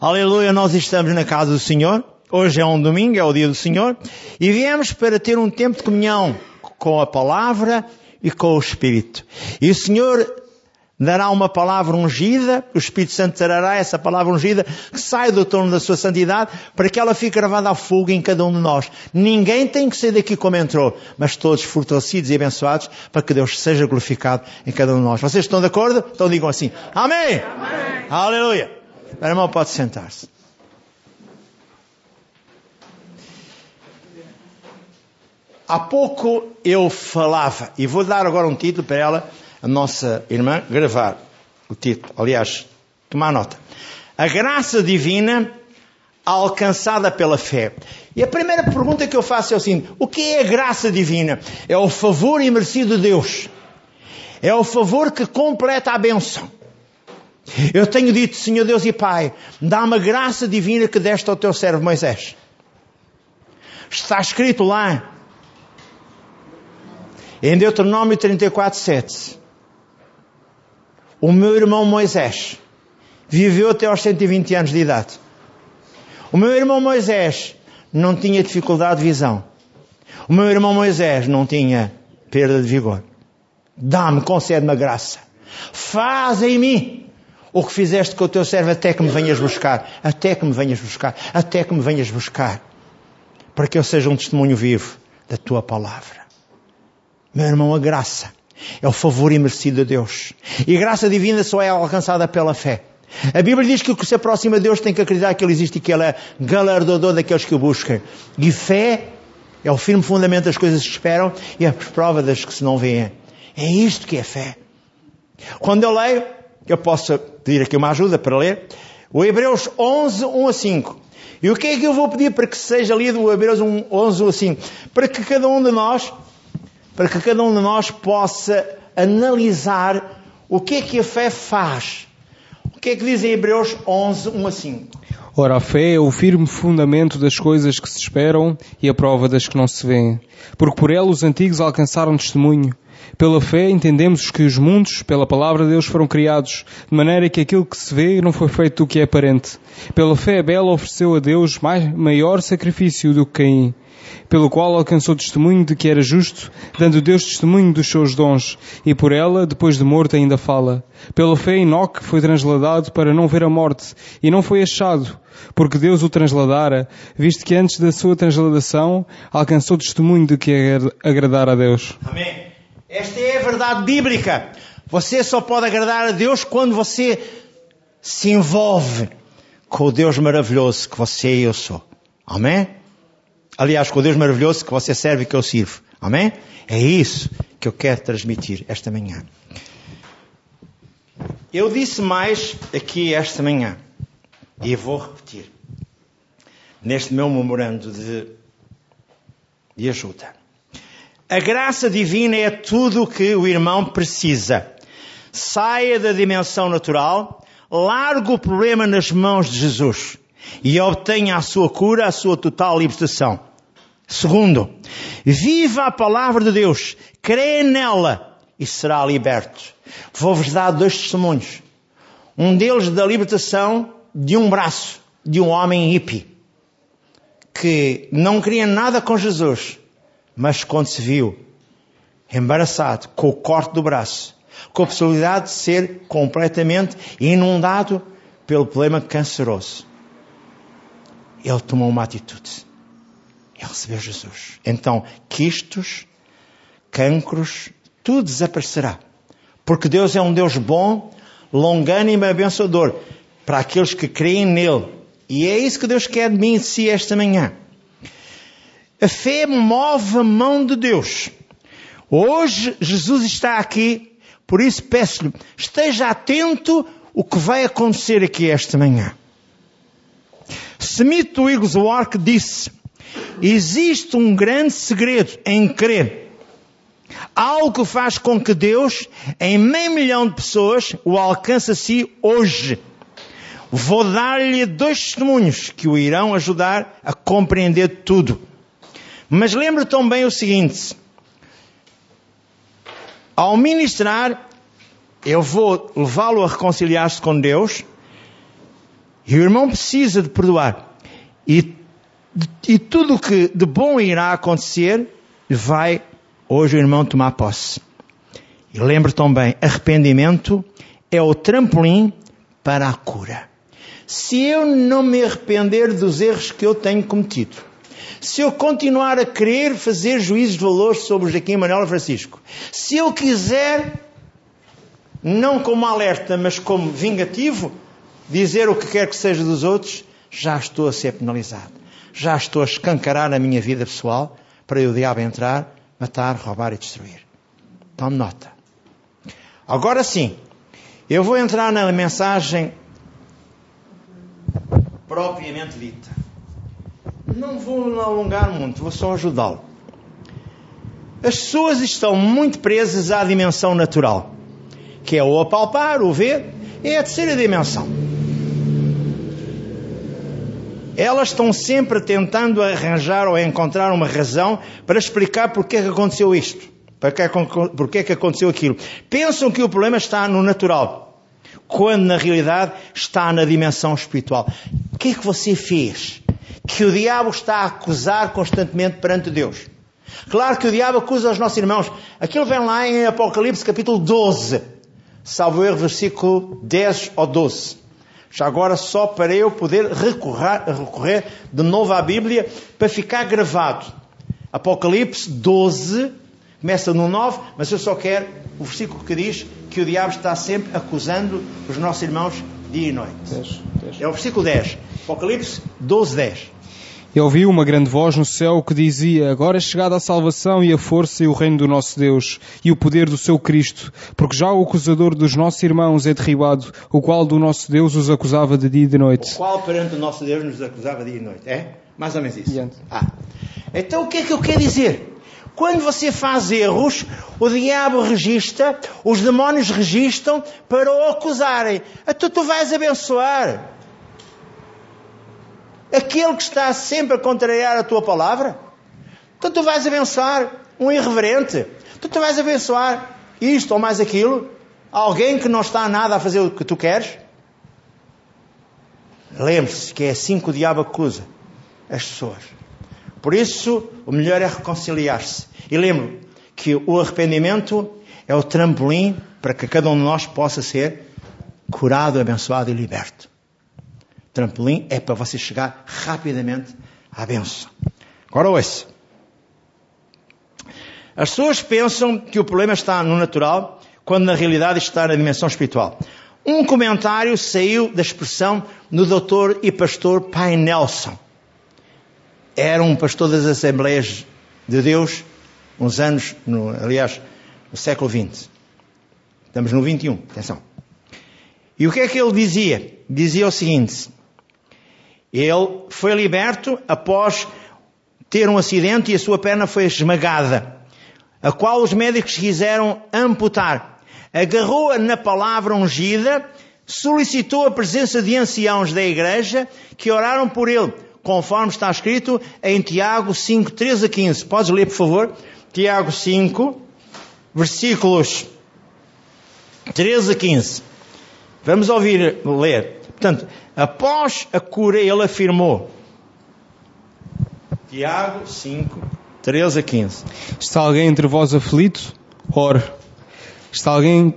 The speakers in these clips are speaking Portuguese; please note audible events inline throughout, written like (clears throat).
Aleluia, nós estamos na casa do Senhor. Hoje é um domingo, é o dia do Senhor. E viemos para ter um tempo de comunhão com a palavra e com o Espírito. E o Senhor dará uma palavra ungida, o Espírito Santo trará essa palavra ungida que sai do torno da sua santidade para que ela fique gravada a fogo em cada um de nós. Ninguém tem que sair daqui como entrou, mas todos fortalecidos e abençoados para que Deus seja glorificado em cada um de nós. Vocês estão de acordo? Então digam assim, Amém! Amém. Aleluia! O irmão pode sentar-se. Há pouco eu falava, e vou dar agora um título para ela, a nossa irmã gravar o título. Aliás, tomar nota. A graça divina alcançada pela fé. E a primeira pergunta que eu faço é o seguinte: o que é a graça divina? É o favor imerecido de Deus. É o favor que completa a benção. Eu tenho dito, Senhor Deus e Pai, dá-me a graça divina que deste ao teu servo Moisés. Está escrito lá, em Deuteronômio 34, 7. O meu irmão Moisés viveu até aos 120 anos de idade. O meu irmão Moisés não tinha dificuldade de visão. O meu irmão Moisés não tinha perda de vigor. Dá-me, concede-me a graça. Faz em mim o que fizeste com o teu servo até que me venhas buscar. Até que me venhas buscar. Até que me venhas buscar. Para que eu seja um testemunho vivo da tua palavra. Meu irmão, a graça é o favor imerecido de Deus. E a graça divina só é alcançada pela fé. A Bíblia diz que o que se aproxima de Deus tem que acreditar que Ele existe e que Ele é galardoador daqueles que o buscam. E fé é o firme fundamento das coisas que esperam e a prova das que se não veem. É isto que é fé. Quando eu leio, eu posso pedir aqui uma ajuda para ler, o Hebreus 11, 1 a 5. E o que é que eu vou pedir para que seja lido o Hebreus 11, 1 a 5? Para que cada um de nós para que cada um de nós possa analisar o que é que a fé faz. O que é que diz em Hebreus 11, 1 a 5? Ora, a fé é o firme fundamento das coisas que se esperam e a prova das que não se vêem. Porque por ela os antigos alcançaram testemunho. Pela fé entendemos que os mundos, pela palavra de Deus, foram criados, de maneira que aquilo que se vê não foi feito do que é aparente. Pela fé, Abel ofereceu a Deus mais, maior sacrifício do que Caim pelo qual alcançou testemunho de que era justo, dando Deus testemunho dos seus dons, e por ela, depois de morto, ainda fala. Pela fé, Enoque foi transladado para não ver a morte, e não foi achado, porque Deus o transladara, visto que antes da sua transladação alcançou testemunho de que agradara a Deus. Amém. Esta é a verdade bíblica. Você só pode agradar a Deus quando você se envolve com o Deus maravilhoso que você e eu sou. Amém? Aliás, com o Deus maravilhoso que você serve e que eu sirvo. Amém? É isso que eu quero transmitir esta manhã. Eu disse mais aqui esta manhã. E vou repetir. Neste meu memorando de, de ajuda. A graça divina é tudo o que o irmão precisa. Saia da dimensão natural, largue o problema nas mãos de Jesus e obtenha a sua cura, a sua total libertação. Segundo, viva a palavra de Deus, crê nela e será liberto. Vou-vos dar dois testemunhos. Um deles da libertação de um braço de um homem hippie que não queria nada com Jesus, mas quando se viu embaraçado com o corte do braço, com a possibilidade de ser completamente inundado pelo problema canceroso, ele tomou uma atitude. Ele recebeu Jesus. Então, quistos, cancros, tudo desaparecerá. Porque Deus é um Deus bom, longânimo e abençoador para aqueles que creem nele. E é isso que Deus quer de mim e de si esta manhã. A fé move a mão de Deus. Hoje Jesus está aqui, por isso peço-lhe, esteja atento o que vai acontecer aqui esta manhã. Smith Wigglesworth disse, Existe um grande segredo em crer. Algo que faz com que Deus, em meio milhão de pessoas, o alcance a si hoje. Vou dar-lhe dois testemunhos que o irão ajudar a compreender tudo. Mas lembre também o seguinte: ao ministrar, eu vou levá-lo a reconciliar-se com Deus E o irmão precisa de perdoar. E, e tudo o que de bom irá acontecer, vai hoje o irmão tomar posse. E lembre também, arrependimento é o trampolim para a cura. Se eu não me arrepender dos erros que eu tenho cometido, se eu continuar a querer fazer juízos de valor sobre Joaquim Manuel Francisco, se eu quiser, não como alerta, mas como vingativo, dizer o que quer que seja dos outros, já estou a ser penalizado. Já estou a escancarar a minha vida pessoal para o diabo entrar, matar, roubar e destruir. Tome nota. Agora sim, eu vou entrar na mensagem propriamente dita. Não vou alongar muito, vou só ajudá-lo. As pessoas estão muito presas à dimensão natural, que é o apalpar, o ver, é a terceira dimensão. Elas estão sempre tentando arranjar ou encontrar uma razão para explicar porque é que aconteceu isto, porque é que aconteceu aquilo. Pensam que o problema está no natural, quando na realidade está na dimensão espiritual. O que é que você fez? Que o diabo está a acusar constantemente perante Deus. Claro que o diabo acusa os nossos irmãos. Aquilo vem lá em Apocalipse capítulo 12. Salvo erro, versículo 10 ou 12. Já agora, só para eu poder recorrer, recorrer de novo à Bíblia, para ficar gravado. Apocalipse 12, começa no 9, mas eu só quero o versículo que diz que o diabo está sempre acusando os nossos irmãos dia e noite. 10, 10. É o versículo 10. Apocalipse 12, 10. E ouviu uma grande voz no céu que dizia: Agora é chegada a salvação e a força e o reino do nosso Deus e o poder do seu Cristo, porque já o acusador dos nossos irmãos é derribado, o qual do nosso Deus os acusava de dia e de noite. O qual perante o nosso Deus nos acusava de dia e de noite. É? Mais ou menos isso. Ah. Então o que é que eu quero dizer? Quando você faz erros, o diabo registra, os demónios registram para o acusarem. Então tu vais abençoar aquele que está sempre a contrariar a tua palavra. Então tu vais abençoar um irreverente. Então tu vais abençoar isto ou mais aquilo. Alguém que não está nada a fazer o que tu queres. Lembre-se que é assim que o diabo acusa as pessoas. Por isso, o melhor é reconciliar-se. E lembre que o arrependimento é o trampolim para que cada um de nós possa ser curado, abençoado e liberto. Trampolim é para você chegar rapidamente à benção. Agora ouça. As pessoas pensam que o problema está no natural, quando na realidade está na dimensão espiritual. Um comentário saiu da expressão do doutor e pastor Pai Nelson. Era um pastor das Assembleias de Deus, uns anos, no, aliás, no século XX. Estamos no 21, atenção. E o que é que ele dizia? Dizia o seguinte: ele foi liberto após ter um acidente e a sua perna foi esmagada, a qual os médicos quiseram amputar. Agarrou-a na palavra ungida, solicitou a presença de anciãos da igreja que oraram por ele, conforme está escrito em Tiago 5, 13 a 15. Podes ler, por favor? Tiago 5, versículos 13 a 15. Vamos ouvir ler. Portanto, Após a cura, ele afirmou. Tiago 5, 13 a 15. Está alguém entre vós aflito? Ore. Está alguém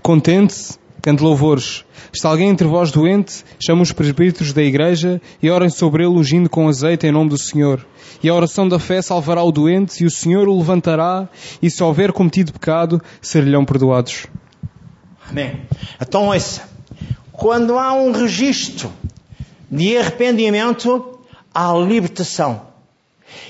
contente? Cante louvores. Está alguém entre vós doente? Chama os presbíteros da igreja e orem sobre ele ungindo com azeite em nome do Senhor. E a oração da fé salvará o doente e o Senhor o levantará e se houver cometido pecado, ser-lhe-ão perdoados. Amém. Então, essa quando há um registro de arrependimento, há libertação.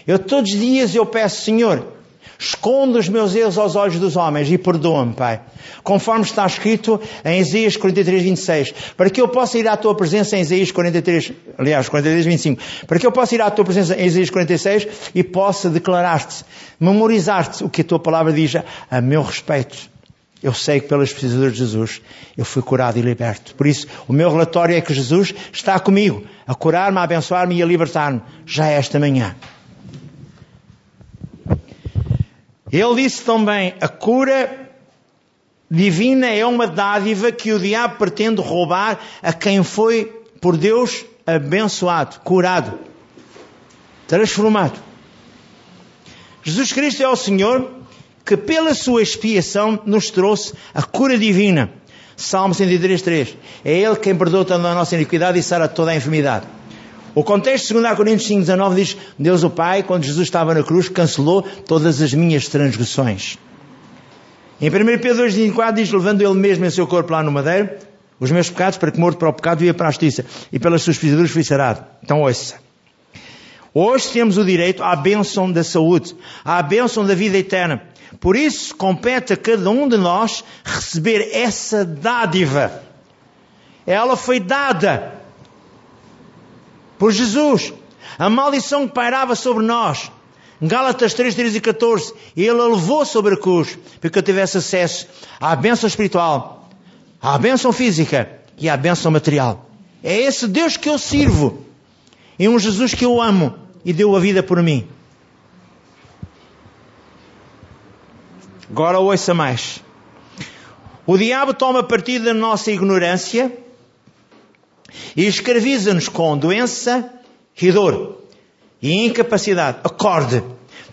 Eu todos os dias eu peço, Senhor, esconda os meus erros aos olhos dos homens e perdoa-me, Pai. Conforme está escrito em Isaías 43, 26. Para que eu possa ir à tua presença em Isaías 43, aliás, 43, 25. Para que eu possa ir à tua presença em Isaías 46 e possa declarar-te, memorizar-te o que a tua palavra diz a meu respeito. Eu sei que pelas precisaduras de Jesus eu fui curado e liberto. Por isso, o meu relatório é que Jesus está comigo, a curar-me, a abençoar-me e a libertar-me, já esta manhã. Ele disse também: a cura divina é uma dádiva que o diabo pretende roubar a quem foi por Deus abençoado, curado, transformado. Jesus Cristo é o Senhor que pela sua expiação nos trouxe a cura divina. Salmo 103.3. É Ele quem perdoa toda a nossa iniquidade e sara toda a enfermidade. O contexto de 2 Coríntios 5.19 diz, Deus o Pai, quando Jesus estava na cruz, cancelou todas as minhas transgressões. Em 1 Pedro 2.24 diz, levando Ele mesmo em seu corpo lá no madeiro, os meus pecados, para que morto para o pecado ia para a justiça, e pelas suas pisaduras fui sarado. Então ouça. Hoje temos o direito à bênção da saúde, à bênção da vida eterna. Por isso, compete a cada um de nós receber essa dádiva. Ela foi dada por Jesus. A maldição que pairava sobre nós. Gálatas 3, 13 e 14. Ele a levou sobre a cruz para que eu tivesse acesso à bênção espiritual, à bênção física e à bênção material. É esse Deus que eu sirvo. E um Jesus que eu amo e deu a vida por mim. Agora ouça mais. O diabo toma partido da nossa ignorância e escraviza-nos com doença e dor e incapacidade. Acorde.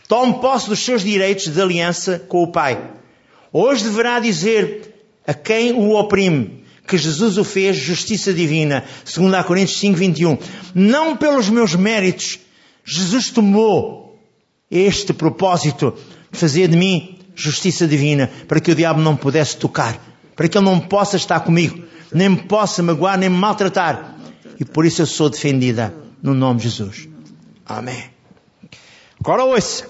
Tome posse dos seus direitos de aliança com o Pai. Hoje deverá dizer a quem o oprime que Jesus o fez justiça divina, segundo a Coríntios 5, 21. Não pelos meus méritos, Jesus tomou este propósito de fazer de mim justiça divina, para que o diabo não pudesse tocar, para que ele não possa estar comigo, nem me possa magoar, nem me maltratar. E por isso eu sou defendida no nome de Jesus. Amém. Agora ouça.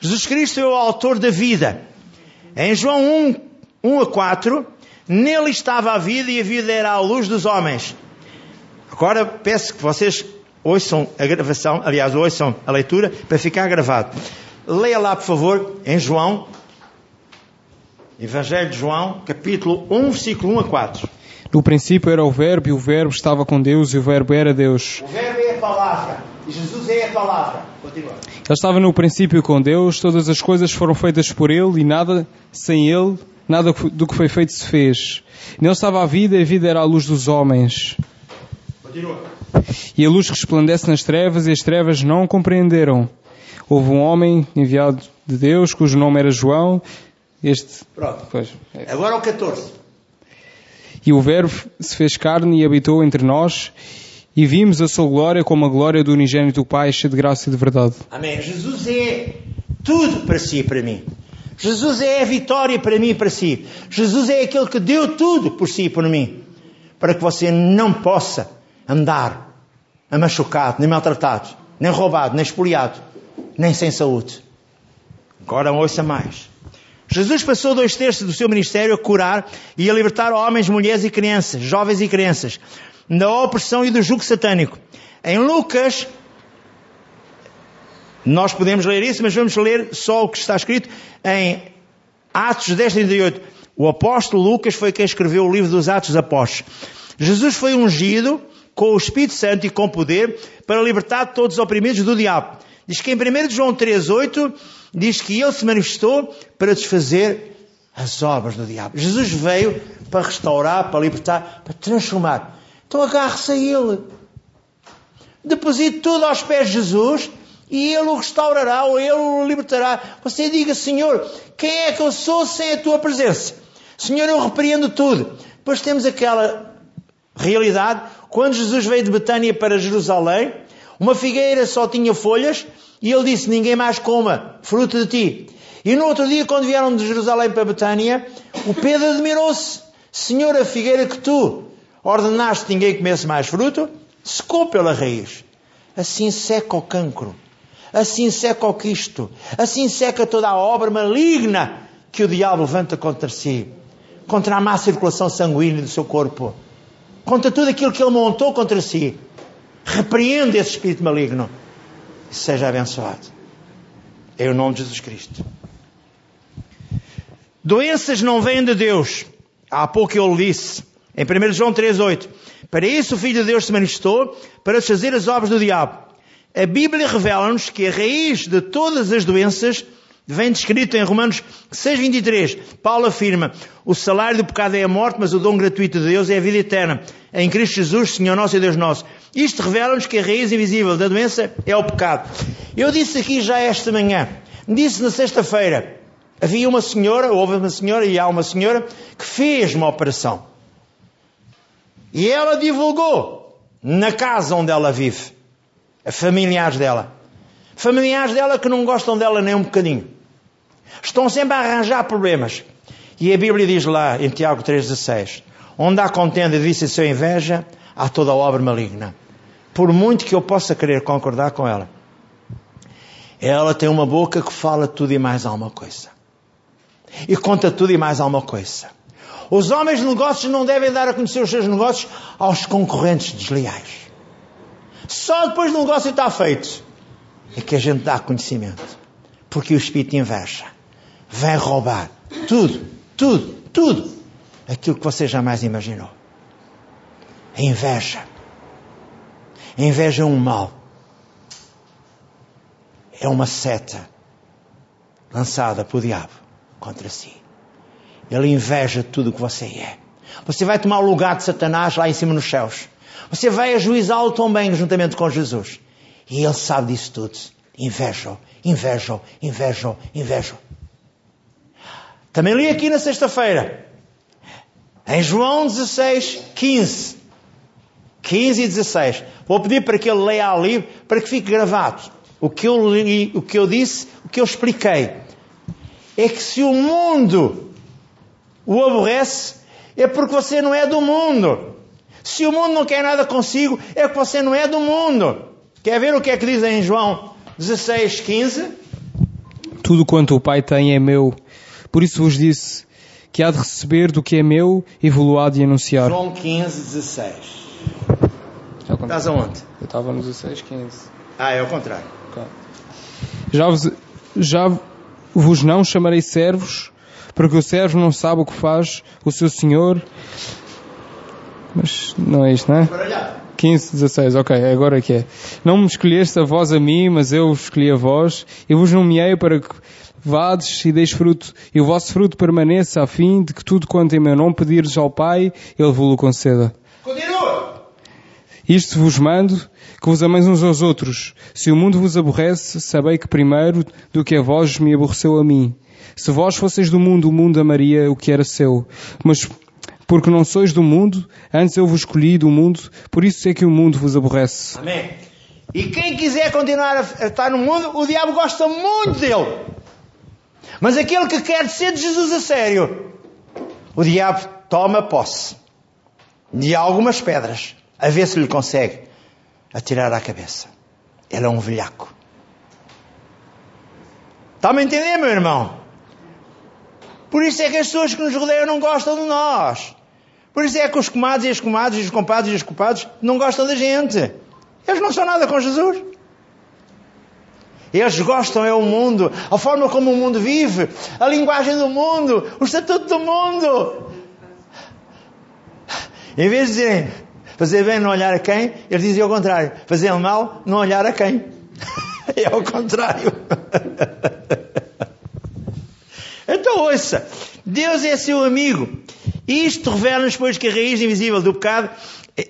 Jesus Cristo é o autor da vida. Em João 1, 1 a 4, nele estava a vida e a vida era a luz dos homens. Agora peço que vocês ouçam a gravação, aliás, ouçam a leitura para ficar gravado. Leia lá, por favor, em João, Evangelho de João, capítulo 1, versículo 1 a 4. No princípio era o Verbo, e o Verbo estava com Deus, e o Verbo era Deus. O Verbo é a palavra, e Jesus é a palavra. Continua. Ele estava no princípio com Deus, todas as coisas foram feitas por Ele, e nada sem Ele, nada do que foi feito se fez. Nele estava a vida, e a vida era a luz dos homens. Continua. E a luz resplandece nas trevas, e as trevas não compreenderam. Houve um homem enviado de Deus, cujo nome era João. Este. Pronto. Pois, é. Agora o 14. E o Verbo se fez carne e habitou entre nós, e vimos a sua glória como a glória do unigênito do Pai, cheio de graça e de verdade. Amém. Jesus é tudo para si e para mim. Jesus é a vitória para mim e para si. Jesus é aquele que deu tudo por si e por mim. Para que você não possa andar machucado, nem maltratado, nem roubado, nem espoliado, nem sem saúde. Agora ouça mais. Jesus passou dois terços do seu ministério a curar e a libertar homens, mulheres e crianças, jovens e crianças, da opressão e do jugo satânico. Em Lucas, nós podemos ler isso, mas vamos ler só o que está escrito em Atos 10, 38. O apóstolo Lucas foi quem escreveu o livro dos Atos dos Apóstolos. Jesus foi ungido com o Espírito Santo e com poder para libertar todos os oprimidos do diabo. Diz que em 1 João 3,8 diz que ele se manifestou para desfazer as obras do diabo. Jesus veio para restaurar, para libertar, para transformar. Então agarre-se a ele. Deposite tudo aos pés de Jesus e ele o restaurará ou ele o libertará. Você diga, Senhor, quem é que eu sou sem a tua presença? Senhor, eu repreendo tudo. Depois temos aquela realidade, quando Jesus veio de Betânia para Jerusalém, uma figueira só tinha folhas e ele disse: Ninguém mais coma fruto de ti. E no outro dia, quando vieram de Jerusalém para Betânia, o Pedro admirou-se: Senhor, a figueira que tu ordenaste ninguém comesse mais fruto, secou pela raiz. Assim seca o cancro, assim seca o quisto, assim seca toda a obra maligna que o diabo levanta contra si, contra a má circulação sanguínea do seu corpo, contra tudo aquilo que ele montou contra si. Repreende esse espírito maligno e seja abençoado. Em o nome de Jesus Cristo. Doenças não vêm de Deus. Há pouco eu lhe disse, em 1 João 3,8. Para isso o Filho de Deus se manifestou, para desfazer as obras do diabo. A Bíblia revela-nos que a raiz de todas as doenças Vem descrito em Romanos 6,23. Paulo afirma: O salário do pecado é a morte, mas o dom gratuito de Deus é a vida eterna. Em Cristo Jesus, Senhor nosso e Deus nosso. Isto revela-nos que a raiz invisível da doença é o pecado. Eu disse aqui já esta manhã, disse na sexta-feira, havia uma senhora, houve uma senhora e há uma senhora que fez uma operação. E ela divulgou na casa onde ela vive, a familiares dela. Familiares dela que não gostam dela nem um bocadinho. Estão sempre a arranjar problemas. E a Bíblia diz lá, em Tiago 3,16: Onde há contenda, disse seu inveja, há toda obra maligna. Por muito que eu possa querer concordar com ela, ela tem uma boca que fala tudo e mais alguma coisa. E conta tudo e mais alguma coisa. Os homens de negócios não devem dar a conhecer os seus negócios aos concorrentes desleais. Só depois do negócio está feito é que a gente dá conhecimento. Porque o espírito inveja vem roubar tudo, tudo, tudo aquilo que você jamais imaginou. A inveja. A inveja é um mal. É uma seta lançada pelo diabo contra si. Ele inveja tudo o que você é. Você vai tomar o lugar de Satanás lá em cima nos céus. Você vai ajuizá-lo também juntamente com Jesus. E ele sabe disso tudo. Invejam, invejam, invejam, invejam. Também li aqui na sexta-feira. Em João 16, 15. 15 e 16. Vou pedir para que ele leia ali, para que fique gravado. O que eu li, o que eu disse, o que eu expliquei. É que se o mundo o aborrece, é porque você não é do mundo. Se o mundo não quer nada consigo, é porque você não é do mundo. Quer ver o que é que diz em João 16, 15? Tudo quanto o Pai tem é meu. Por isso vos disse que há de receber do que é meu e vou há de anunciar. João 15, 16. Estás aonde? Eu estava no 16, 15. Ah, é ao contrário. Okay. Já, vos, já vos não chamarei servos, porque o servo não sabe o que faz o seu senhor. Mas não é isto, não é? 15, 16, ok, agora é que é. Não me escolheste a vós a mim, mas eu escolhi a vós, e vos nomeei para que vades e deis fruto, e o vosso fruto permaneça, a fim de que tudo quanto em meu nome pedirdes ao Pai, Ele vos-lo conceda. Continua! Isto vos mando, que vos ameis uns aos outros. Se o mundo vos aborrece, sabei que primeiro do que a vós me aborreceu a mim. Se vós fosseis do mundo, o mundo amaria o que era seu. Mas porque não sois do mundo, antes eu vos escolhi do mundo, por isso é que o mundo vos aborrece. Amém. E quem quiser continuar a estar no mundo, o diabo gosta muito dele. Mas aquele que quer ser de Jesus a sério, o diabo toma posse de algumas pedras, a ver se lhe consegue atirar à cabeça. Ele é um velhaco. Está-me a entender, meu irmão? Por isso é que as pessoas que nos rodeiam não gostam de nós. Por isso é que os comadres e as comadres e os compadres e os culpados não gostam da gente. Eles não são nada com Jesus. Eles gostam é o mundo, a forma como o mundo vive, a linguagem do mundo, o estatuto do mundo. Em vez de dizerem fazer bem não olhar a quem, eles dizem o contrário. Fazer mal não olhar a quem. (laughs) É o contrário. (laughs) Então ouça, Deus é seu amigo. Isto revela-nos, pois, que a raiz invisível do pecado,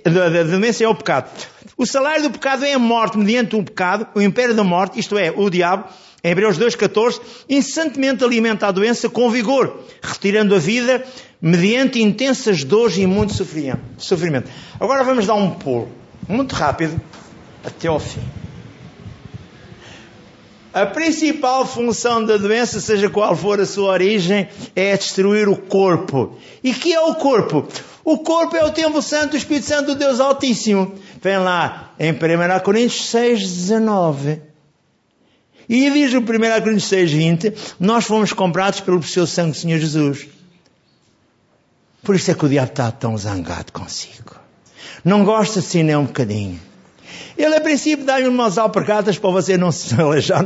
da, da demência é o pecado. O salário do pecado é a morte mediante um pecado, o império da morte, isto é, o diabo, em Hebreus 2,14, incessantemente alimenta a doença com vigor, retirando a vida mediante intensas dores e muito sofrimento. Agora vamos dar um pulo, muito rápido, até ao fim. A principal função da doença, seja qual for a sua origem, é destruir o corpo. E que é o corpo? O corpo é o templo santo, o Espírito Santo do Deus Altíssimo. Vem lá em 1 Coríntios 6, 19. E diz no 1 Coríntios 6, 20, nós fomos comprados pelo seu sangue Senhor Jesus. Por isso é que o diabo está tão zangado consigo. Não gosta assim nem um bocadinho. Ele, a princípio, dá-lhe umas alpercatas para você não se (laughs) aleijar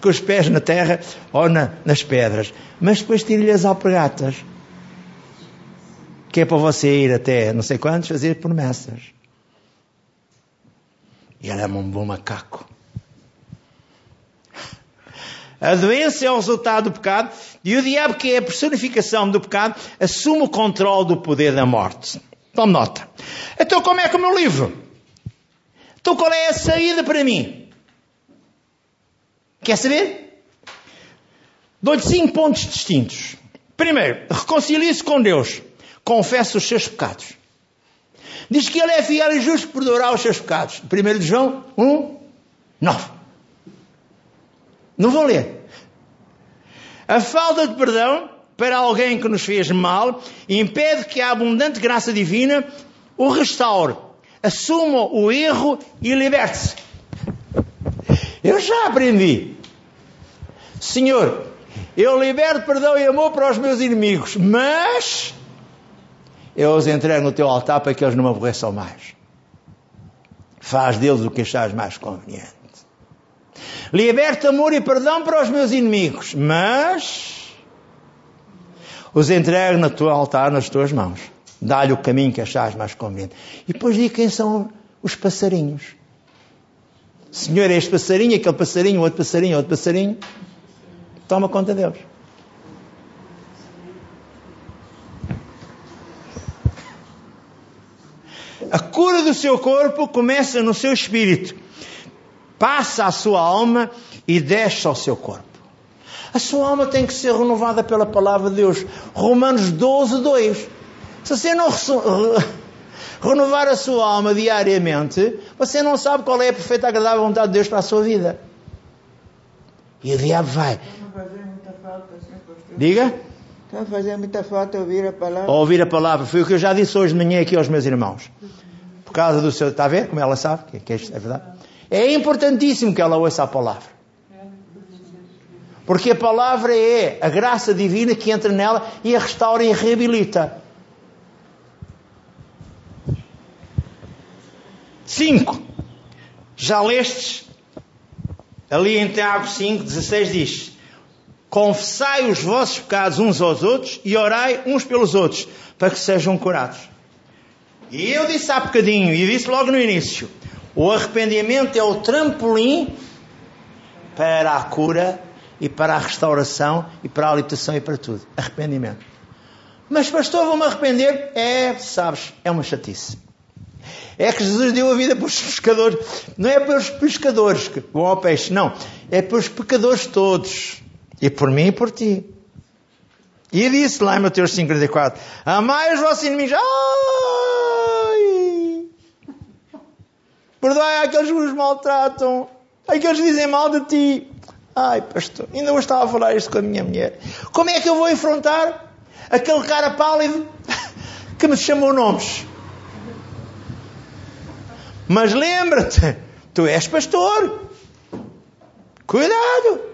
com os pés na terra ou na, nas pedras. Mas depois tira-lhe as alpercatas. Que é para você ir até não sei quantos fazer promessas. E ele é um bom macaco. A doença é o resultado do pecado e o diabo, que é a personificação do pecado, assume o controle do poder da morte. Tome nota. Então, como é que o meu livro? Então, qual é a saída para mim? Quer saber? Dou-lhe cinco pontos distintos. Primeiro, reconcilie-se com Deus. Confesse os seus pecados. Diz que Ele é fiel e justo por perdoará os seus pecados. 1 João 1, 9. Não vou ler. A falta de perdão para alguém que nos fez mal impede que a abundante graça divina o restaure, assuma o erro e liberte-se. Eu já aprendi. Senhor, eu liberto perdão e amor para os meus inimigos, mas eu os entrego no teu altar para que eles não me aborreçam mais. Faz deles o que achares mais conveniente. Liberta amor e perdão para os meus inimigos, mas os entrego no teu altar, nas tuas mãos. Dá-lhe o caminho que achares mais conveniente. E depois diga quem são os passarinhos. Senhor, é este passarinho, aquele passarinho, outro passarinho, outro passarinho. Toma conta deles. A cura do seu corpo começa no seu espírito passa à sua alma e desce ao seu corpo. A sua alma tem que ser renovada pela palavra de Deus. Romanos 12, 2. Se você não renovar a sua alma diariamente, você não sabe qual é a perfeita agradável vontade de Deus para a sua vida. E o diabo vai. Diga? Está a fazer muita falta ouvir a palavra. Ouvir a palavra. Foi o que eu já disse hoje de manhã aqui aos meus irmãos. Por causa do seu. Está a ver como ela sabe? Que, é, é verdade? É importantíssimo que ela ouça a palavra. Porque a palavra é a graça divina que entra nela e a restaura e a reabilita. Cinco. Já lestes? Ali em Tiago 5, 16 diz: Confessai os vossos pecados uns aos outros e orai uns pelos outros, para que sejam curados. E eu disse há bocadinho, e disse logo no início: o arrependimento é o trampolim para a cura e para a restauração e para a libertação e para tudo. Arrependimento. Mas pastor, vou-me arrepender? É, sabes, é uma chatice. É que Jesus deu a vida para os pescadores. Não é para os pescadores que vão ao peixe, não. É para os pecadores todos. E por mim e por ti. E disse lá em Mateus 5,44: Amai os vossos inimigos. Perdoai aqueles que os maltratam, aqueles que dizem mal de ti. Ai, pastor, ainda hoje estava a falar isto com a minha mulher. Como é que eu vou enfrentar aquele cara pálido (laughs) que me chamou nomes? Mas lembra-te, tu és pastor. Cuidado.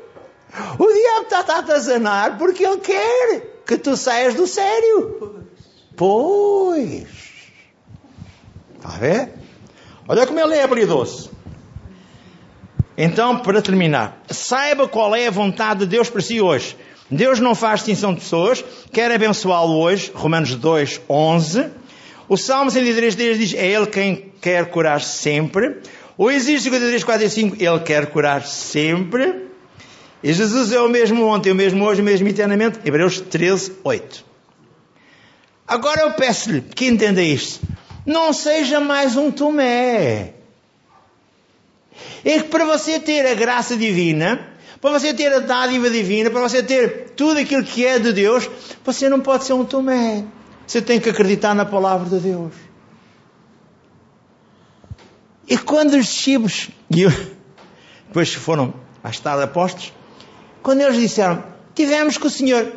O diabo está a atazanar porque ele quer que tu saias do sério. Pois. Está a ver? Olha como ele é habilidoso. Então, para terminar, saiba qual é a vontade de Deus para si hoje. Deus não faz distinção de pessoas, quer abençoá-lo hoje, Romanos 2, 11. O Salmo 103, diz, é Ele quem quer curar sempre. O Exílio 53, 4 e 5, Ele quer curar sempre. E Jesus é o mesmo ontem, o mesmo hoje, o mesmo eternamente. Hebreus 13, 8. Agora eu peço-lhe que entenda isto. Não seja mais um Tomé. É que para você ter a graça divina, para você ter a dádiva divina, para você ter tudo aquilo que é de Deus, você não pode ser um Tomé. Você tem que acreditar na palavra de Deus. E quando os discípulos, e (laughs) depois foram mais tarde apostos, quando eles disseram, tivemos com o Senhor,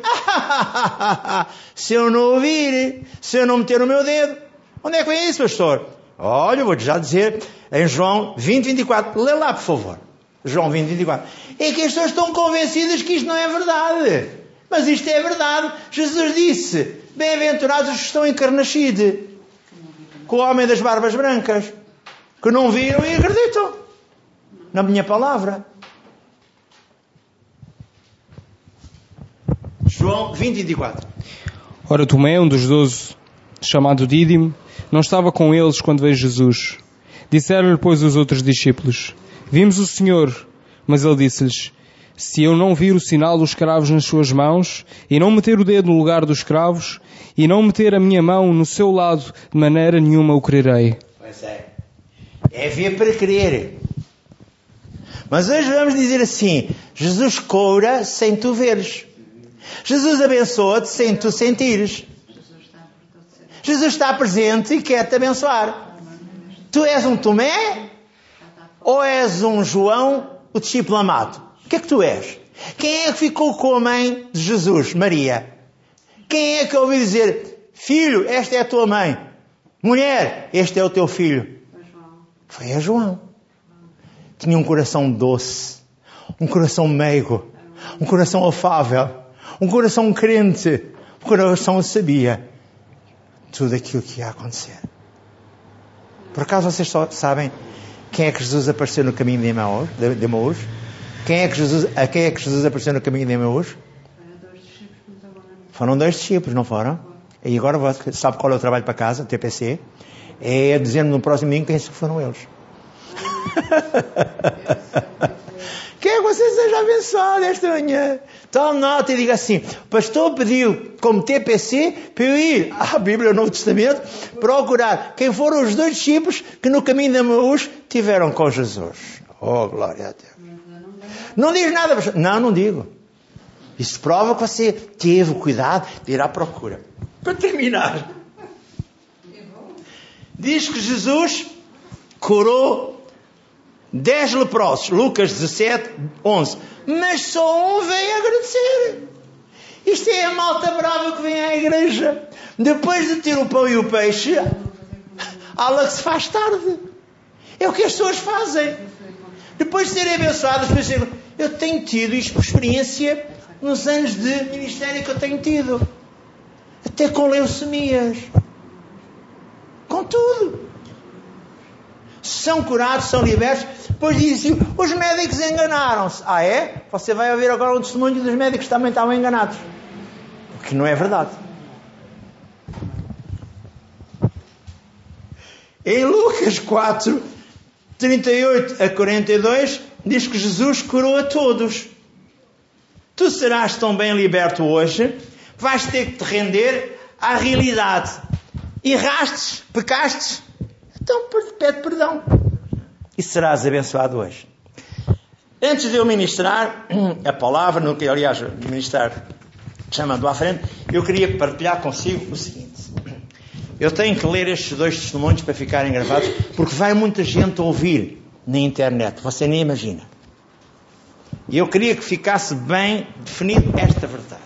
(laughs) se eu não ouvir, se eu não meter o meu dedo, Onde é que vem isso, pastor? Olha, vou-te já dizer em João 20, 24. Lê lá, por favor. João 20, 24. É que as pessoas estão convencidas que isto não é verdade. Mas isto é verdade. Jesus disse: Bem-aventurados os que estão encarnascidos, com o homem das barbas brancas, que não viram e acreditam na minha palavra. João 20, 24. Ora, Tomé, um dos doze, chamado Dídimo, não estava com eles quando veio Jesus. Disseram-lhe, pois, os outros discípulos: Vimos o Senhor. Mas ele disse-lhes: se eu não vir o sinal dos cravos nas suas mãos, e não meter o dedo no lugar dos cravos, e não meter a minha mão no seu lado, de maneira nenhuma o crerei. Pois é. É ver para crer. Mas hoje vamos dizer assim: Jesus cura sem tu veres. Jesus abençoa-te sem tu sentires. Jesus está presente e quer te abençoar. Tu és um Tomé ou és um João, o discípulo amado? O que é que tu és? Quem é que ficou com a mãe de Jesus, Maria? Quem é que ouviu dizer, filho, esta é a tua mãe? Mulher, este é o teu filho? Foi a João. Tinha um coração doce, um coração meigo, um coração afável, um coração crente, um coração sabia tudo aquilo que ia acontecer. Por acaso vocês só sabem quem é que Jesus apareceu no caminho de Emaús? De Emaús? Quem é que Jesus, a quem é que Jesus apareceu no caminho de Emaús? Foram dois discípulos, não foram? E agora sabe qual é o trabalho para casa, TPC? É dizendo no próximo domingo quem foram eles. (laughs) Quer que você seja abençoado esta manhã. Tome nota e diga assim: pastor pediu, como TPC, para eu ir à Bíblia, ao Novo Testamento, procurar quem foram os dois discípulos que no caminho de Amaús tiveram com Jesus. Oh, glória a Deus. Não diz nada. Não, não digo. Isso prova que você teve o cuidado de ir à procura. Para terminar, diz que Jesus curou dez leprosos, Lucas 17, 11. Mas só um veio agradecer. Isto é a malta brava que vem à igreja. Depois de ter o pão e o peixe, ala que se faz tarde. É o que as pessoas fazem. Depois de serem abençoadas, depois eu tenho tido isto por experiência nos anos de ministério que eu tenho tido. Até com leucemias. Com tudo. São curados, são libertos. Depois dizem os médicos enganaram-se. Ah, é? Você vai ouvir agora um testemunho dos médicos também estavam enganados. O que não é verdade. Em Lucas 4, 38 a 42, diz que Jesus curou a todos. Tu serás tão bem liberto hoje, vais ter que te render à realidade. Errastes, pecastes, então pede perdão. E serás abençoado hoje. Antes de eu ministrar (clears throat) a palavra, no que aliás ministrar chamando à frente, eu queria partilhar consigo o seguinte. Eu tenho que ler estes dois testemunhos para ficarem gravados, porque vai muita gente ouvir na internet, você nem imagina. E eu queria que ficasse bem definido esta verdade.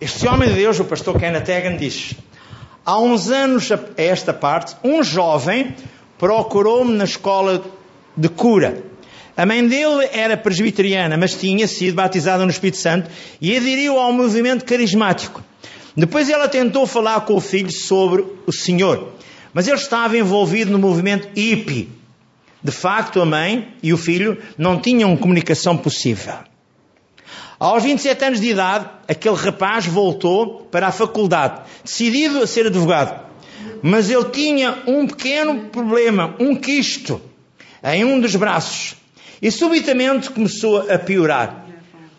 Este homem de Deus, o pastor Kenneth Hagan, diz: Há uns anos a esta parte, um jovem procurou-me na escola de cura. A mãe dele era presbiteriana, mas tinha sido batizada no Espírito Santo e aderiu ao movimento carismático. Depois ela tentou falar com o filho sobre o Senhor, mas ele estava envolvido no movimento hippie. De facto, a mãe e o filho não tinham comunicação possível. Aos 27 anos de idade, aquele rapaz voltou para a faculdade, decidido a ser advogado. Mas ele tinha um pequeno problema, um quisto, em um dos braços. E subitamente começou a piorar.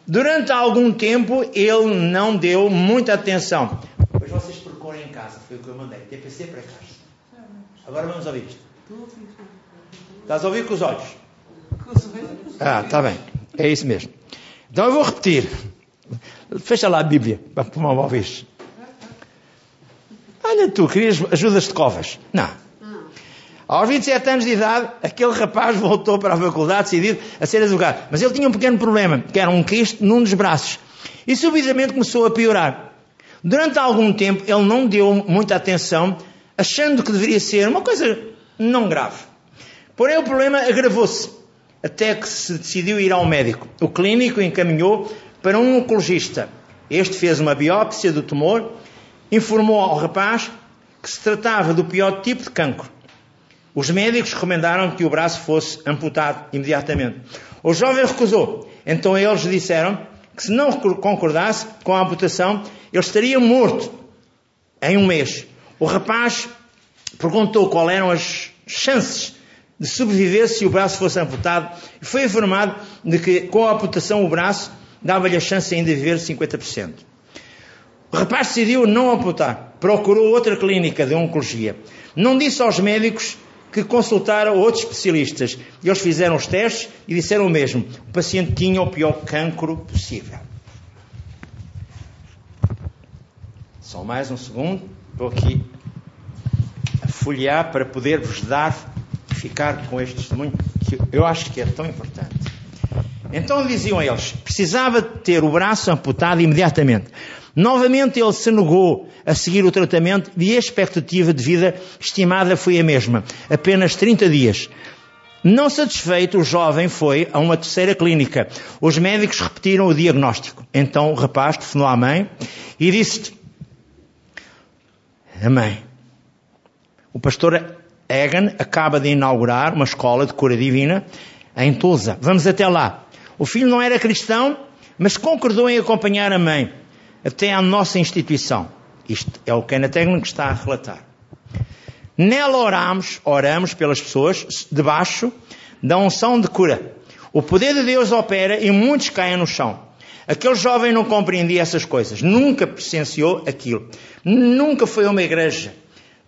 Durante algum tempo ele não deu muita atenção. Depois vocês procurem em casa, foi o que eu mandei. TPC para casa. Agora vamos ouvir isto. Estás a ouvir com os olhos? Ah, está bem. É isso mesmo. Então eu vou repetir. Fecha lá a Bíblia, para uma vez. Olha tu, querias ajudas de covas. Não. Aos 27 anos de idade, aquele rapaz voltou para a faculdade decidido a ser advogado. Mas ele tinha um pequeno problema, que era um quisto num dos braços. E subitamente começou a piorar. Durante algum tempo, ele não deu muita atenção, achando que deveria ser uma coisa não grave. Porém, o problema agravou-se, até que se decidiu ir ao médico. O clínico encaminhou para um oncologista. Este fez uma biópsia do tumor, informou ao rapaz que se tratava do pior tipo de cancro os médicos recomendaram que o braço fosse amputado imediatamente. O jovem recusou. Então eles disseram que se não concordasse com a amputação, ele estaria morto em um mês. O rapaz perguntou qual eram as chances de sobreviver se o braço fosse amputado e foi informado de que com a amputação o braço dava-lhe a chance ainda de viver 50%. O rapaz decidiu não amputar, procurou outra clínica de oncologia. Não disse aos médicos que consultaram outros especialistas. Eles fizeram os testes e disseram o mesmo. O paciente tinha o pior cancro possível. Só mais um segundo. Estou aqui a folhear para poder-vos dar, ficar com este testemunho que eu acho que é tão importante. Então diziam eles, precisava ter o braço amputado imediatamente. Novamente ele se negou a seguir o tratamento e a expectativa de vida estimada foi a mesma, apenas 30 dias. Não satisfeito, o jovem foi a uma terceira clínica. Os médicos repetiram o diagnóstico. Então o rapaz telefonou à mãe e disse: A mãe, o pastor Egan acaba de inaugurar uma escola de cura divina em Tulsa. Vamos até lá. O filho não era cristão, mas concordou em acompanhar a mãe até à nossa instituição. Isto é o Kenneth Hagin que está a relatar. Nela oramos, oramos pelas pessoas debaixo da unção de cura. O poder de Deus opera e muitos caem no chão. Aquele jovem não compreendia essas coisas, nunca presenciou aquilo, nunca foi a uma igreja,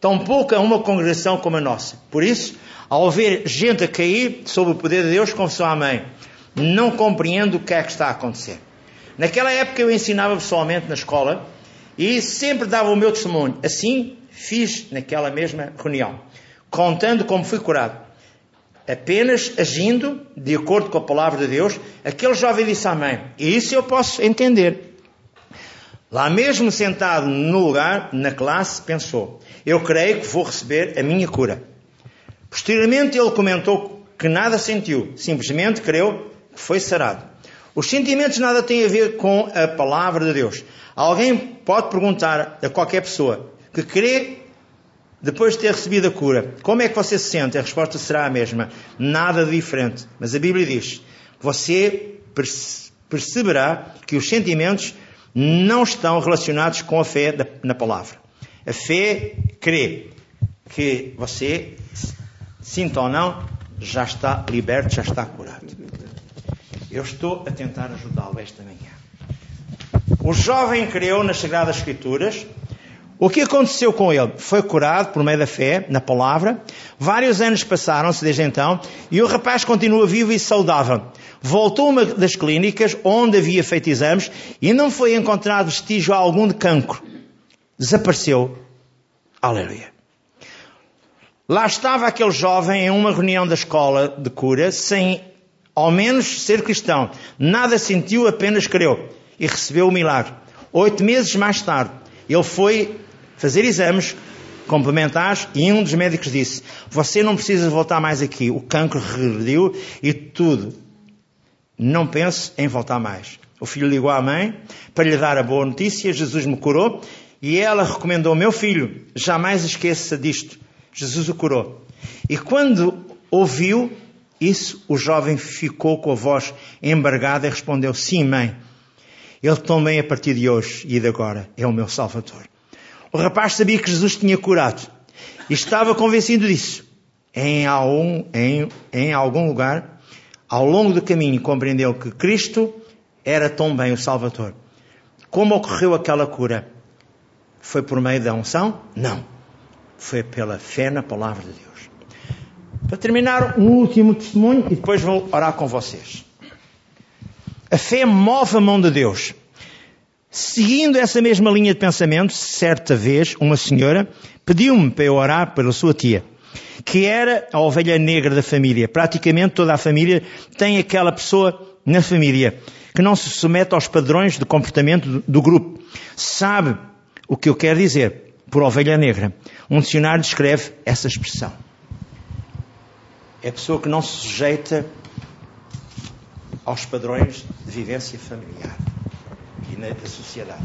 tampouco a uma congregação como a nossa. Por isso, ao ver gente a cair sob o poder de Deus, confessou à mãe: Não compreendo o que é que está a acontecer. Naquela época eu ensinava pessoalmente na escola e sempre dava o meu testemunho. Assim fiz naquela mesma reunião, contando como fui curado. Apenas agindo de acordo com a palavra de Deus, aquele jovem disse amém. E isso eu posso entender. Lá mesmo sentado no lugar, na classe, pensou: Eu creio que vou receber a minha cura. Posteriormente ele comentou que nada sentiu, simplesmente creu que foi sarado. Os sentimentos nada têm a ver com a palavra de Deus. Alguém pode perguntar a qualquer pessoa que crê depois de ter recebido a cura, como é que você se sente? A resposta será a mesma. Nada de diferente. Mas a Bíblia diz você perceberá que os sentimentos não estão relacionados com a fé na palavra. A fé crê que você, sinta ou não, já está liberto, já está curado. Eu estou a tentar ajudá-lo esta manhã. O jovem creu nas Sagradas Escrituras. O que aconteceu com ele? Foi curado por meio da fé, na palavra. Vários anos passaram-se desde então e o rapaz continua vivo e saudável. Voltou uma das clínicas onde havia feito exames e não foi encontrado vestígio algum de cancro. Desapareceu. Aleluia. Lá estava aquele jovem em uma reunião da escola de cura, sem ao menos ser cristão. Nada sentiu, apenas creu. E recebeu o milagre. Oito meses mais tarde, ele foi fazer exames complementares e um dos médicos disse: Você não precisa voltar mais aqui. O cancro regrediu e tudo. Não pense em voltar mais. O filho ligou à mãe para lhe dar a boa notícia: Jesus me curou. E ela recomendou: Meu filho, jamais esqueça disto. Jesus o curou. E quando ouviu, isso, o jovem ficou com a voz embargada e respondeu: Sim, mãe. Ele também, a partir de hoje e de agora, é o meu Salvador. O rapaz sabia que Jesus tinha curado e estava convencido disso. Em algum, em, em algum lugar, ao longo do caminho, compreendeu que Cristo era também o Salvador. Como ocorreu aquela cura? Foi por meio da unção? Não. Foi pela fé na palavra de Deus. Para terminar, um último testemunho e depois vou orar com vocês. A fé move a mão de Deus. Seguindo essa mesma linha de pensamento, certa vez uma senhora pediu-me para eu orar pela sua tia, que era a ovelha negra da família. Praticamente toda a família tem aquela pessoa na família que não se submete aos padrões de comportamento do grupo. Sabe o que eu quero dizer por ovelha negra? Um dicionário descreve essa expressão é a pessoa que não se sujeita aos padrões de vivência familiar e na sociedade.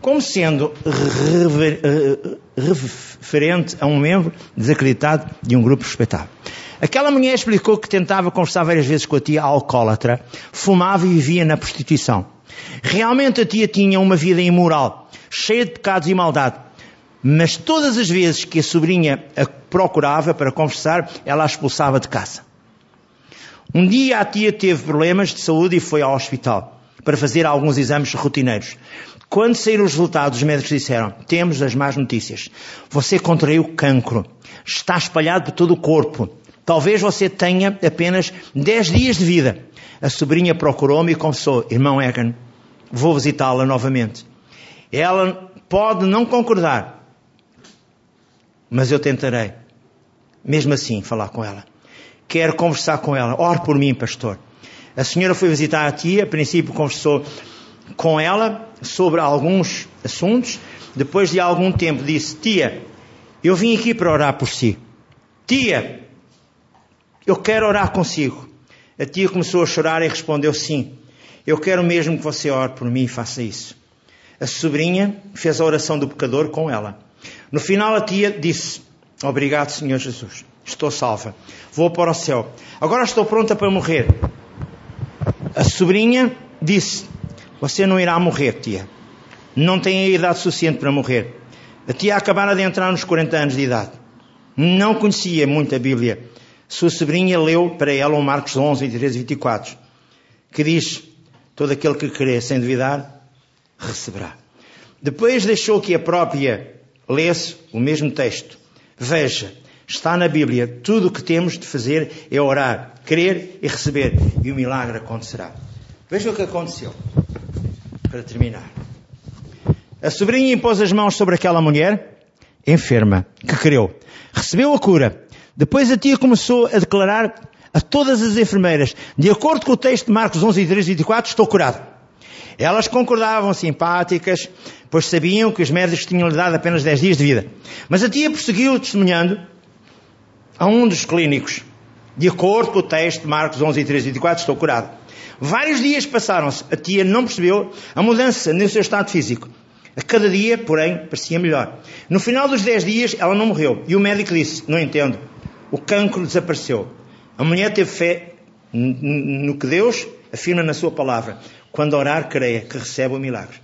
Como sendo referente a um membro desacreditado de um grupo respeitável. Aquela mulher explicou que tentava conversar várias vezes com a tia alcoólatra, fumava e vivia na prostituição. Realmente a tia tinha uma vida imoral, cheia de pecados e maldade. Mas todas as vezes que a sobrinha a procurava para conversar, ela a expulsava de casa. Um dia a tia teve problemas de saúde e foi ao hospital para fazer alguns exames rotineiros. Quando saíram os resultados, os médicos disseram: Temos as más notícias. Você contraiu cancro. Está espalhado por todo o corpo. Talvez você tenha apenas 10 dias de vida. A sobrinha procurou-me e confessou: Irmão Egan, vou visitá-la novamente. Ela pode não concordar, mas eu tentarei, mesmo assim, falar com ela. Quero conversar com ela. Ore por mim, pastor. A senhora foi visitar a tia, a princípio conversou com ela sobre alguns assuntos. Depois de algum tempo disse: Tia, eu vim aqui para orar por si. Tia, eu quero orar consigo. A tia começou a chorar e respondeu: Sim, eu quero mesmo que você ore por mim e faça isso. A sobrinha fez a oração do pecador com ela. No final, a tia disse: Obrigado, Senhor Jesus. Estou salva. Vou para o céu. Agora estou pronta para morrer. A sobrinha disse: Você não irá morrer, tia. Não tem a idade suficiente para morrer. A tia acabara de entrar nos 40 anos de idade. Não conhecia muito a Bíblia. Sua sobrinha leu para ela o Marcos 11, 23 e 24, que diz: Todo aquele que crê sem duvidar, receberá. Depois deixou que a própria lesse o mesmo texto. Veja, está na Bíblia, tudo o que temos de fazer é orar, crer e receber, e o milagre acontecerá. Veja o que aconteceu. Para terminar. A sobrinha impôs as mãos sobre aquela mulher enferma, que creu. Recebeu a cura. Depois a tia começou a declarar a todas as enfermeiras, de acordo com o texto de Marcos 11, 3 e 24, estou curado. Elas concordavam, simpáticas, pois sabiam que os médicos tinham lhe dado apenas 10 dias de vida. Mas a tia prosseguiu testemunhando a um dos clínicos. De acordo com o texto de Marcos 11 e 3 e 24, estou curado. Vários dias passaram-se. A tia não percebeu a mudança no seu estado físico. A cada dia, porém, parecia melhor. No final dos 10 dias, ela não morreu. E o médico disse: Não entendo. O cancro desapareceu. A mulher teve fé no que Deus afirma na sua palavra. Quando orar, creia que recebe o milagre.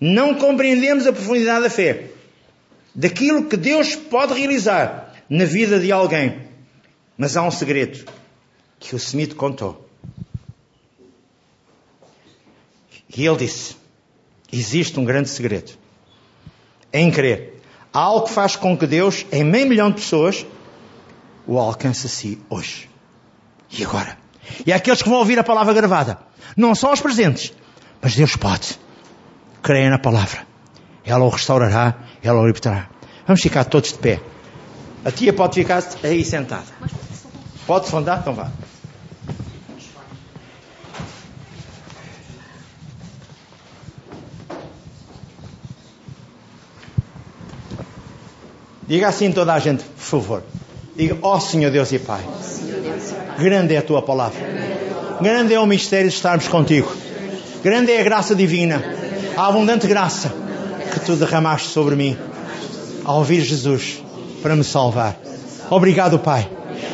Não compreendemos a profundidade da fé, daquilo que Deus pode realizar na vida de alguém. Mas há um segredo que o Smith contou. E ele disse: existe um grande segredo em crer. Há algo que faz com que Deus, em meio milhão de pessoas, o alcance a si hoje. E agora? E aqueles que vão ouvir a palavra gravada. Não só os presentes, mas Deus pode. Creia na palavra. Ela o restaurará, ela o libertará. Vamos ficar todos de pé. A tia pode ficar aí sentada. Pode fundar? Então vá. Diga assim toda a gente, por favor. Diga, ó oh, Senhor Deus e Pai. Grande é a tua palavra. Grande é o mistério de estarmos contigo. Grande é a graça divina. A abundante graça que tu derramaste sobre mim ao ouvir Jesus para me salvar. Obrigado, Pai.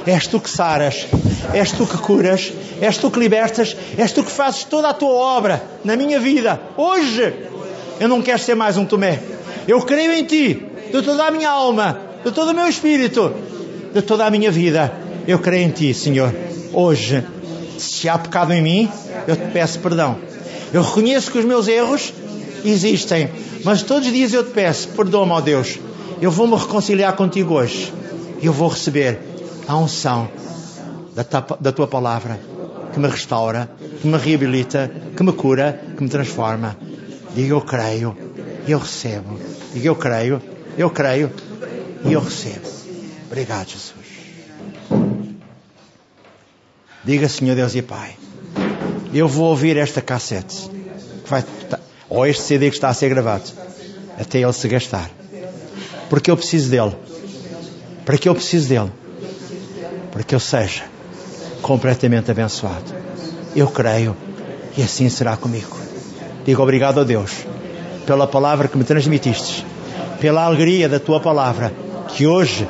És tu que saras, és tu que curas, és tu que libertas, és tu que fazes toda a tua obra na minha vida. Hoje, eu não quero ser mais um Tomé. Eu creio em ti, de toda a minha alma, de todo o meu espírito, de toda a minha vida. Eu creio em ti, Senhor. Hoje, se há pecado em mim, eu te peço perdão. Eu reconheço que os meus erros existem, mas todos os dias eu te peço, perdoa-me, ó Deus. Eu vou me reconciliar contigo hoje. Eu vou receber a unção da, da tua palavra que me restaura, que me reabilita, que me cura, que me transforma. Diga eu creio, eu recebo. Diga eu creio, eu creio e eu recebo. Obrigado, Jesus. Diga, Senhor Deus e Pai, eu vou ouvir esta cassete, que vai, ou este CD que está a ser gravado, até ele se gastar. Porque eu preciso dele. Para que eu preciso dele? Para que eu seja completamente abençoado. Eu creio e assim será comigo. Digo obrigado a Deus pela palavra que me transmitiste, pela alegria da tua palavra que hoje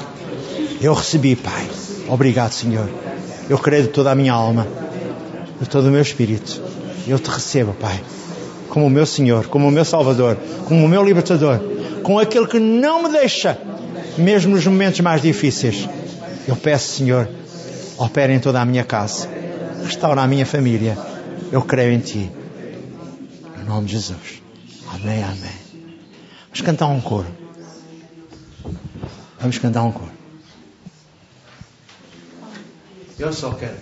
eu recebi, Pai. Obrigado, Senhor. Eu creio de toda a minha alma, de todo o meu espírito. Eu te recebo, Pai, como o meu Senhor, como o meu Salvador, como o meu libertador, com aquele que não me deixa, mesmo nos momentos mais difíceis. Eu peço, Senhor, opera em toda a minha casa, restaura a minha família. Eu creio em Ti. Em nome de Jesus. Amém, amém. Vamos cantar um coro. Vamos cantar um coro. Eu só quero.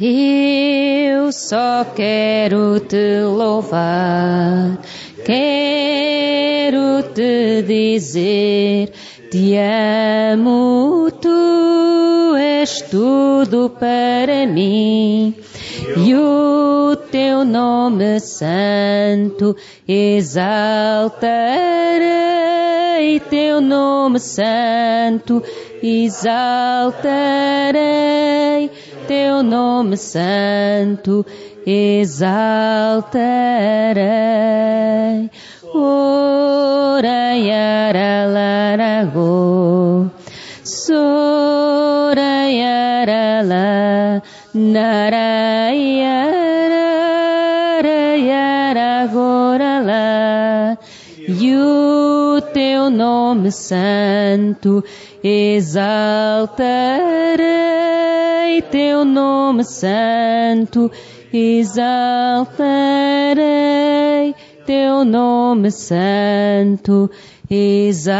Eu só quero te louvar, quero te dizer, te amo, tu és tudo para mim. E o teu nome santo exaltarei, teu nome santo exaltarei, teu nome santo exaltarei. Ora yara larago, sora yara la, nara yara yara gora la. E o teu nome santo exaltarei, teu nome santo exaltarei, teu nome santo exaltarei.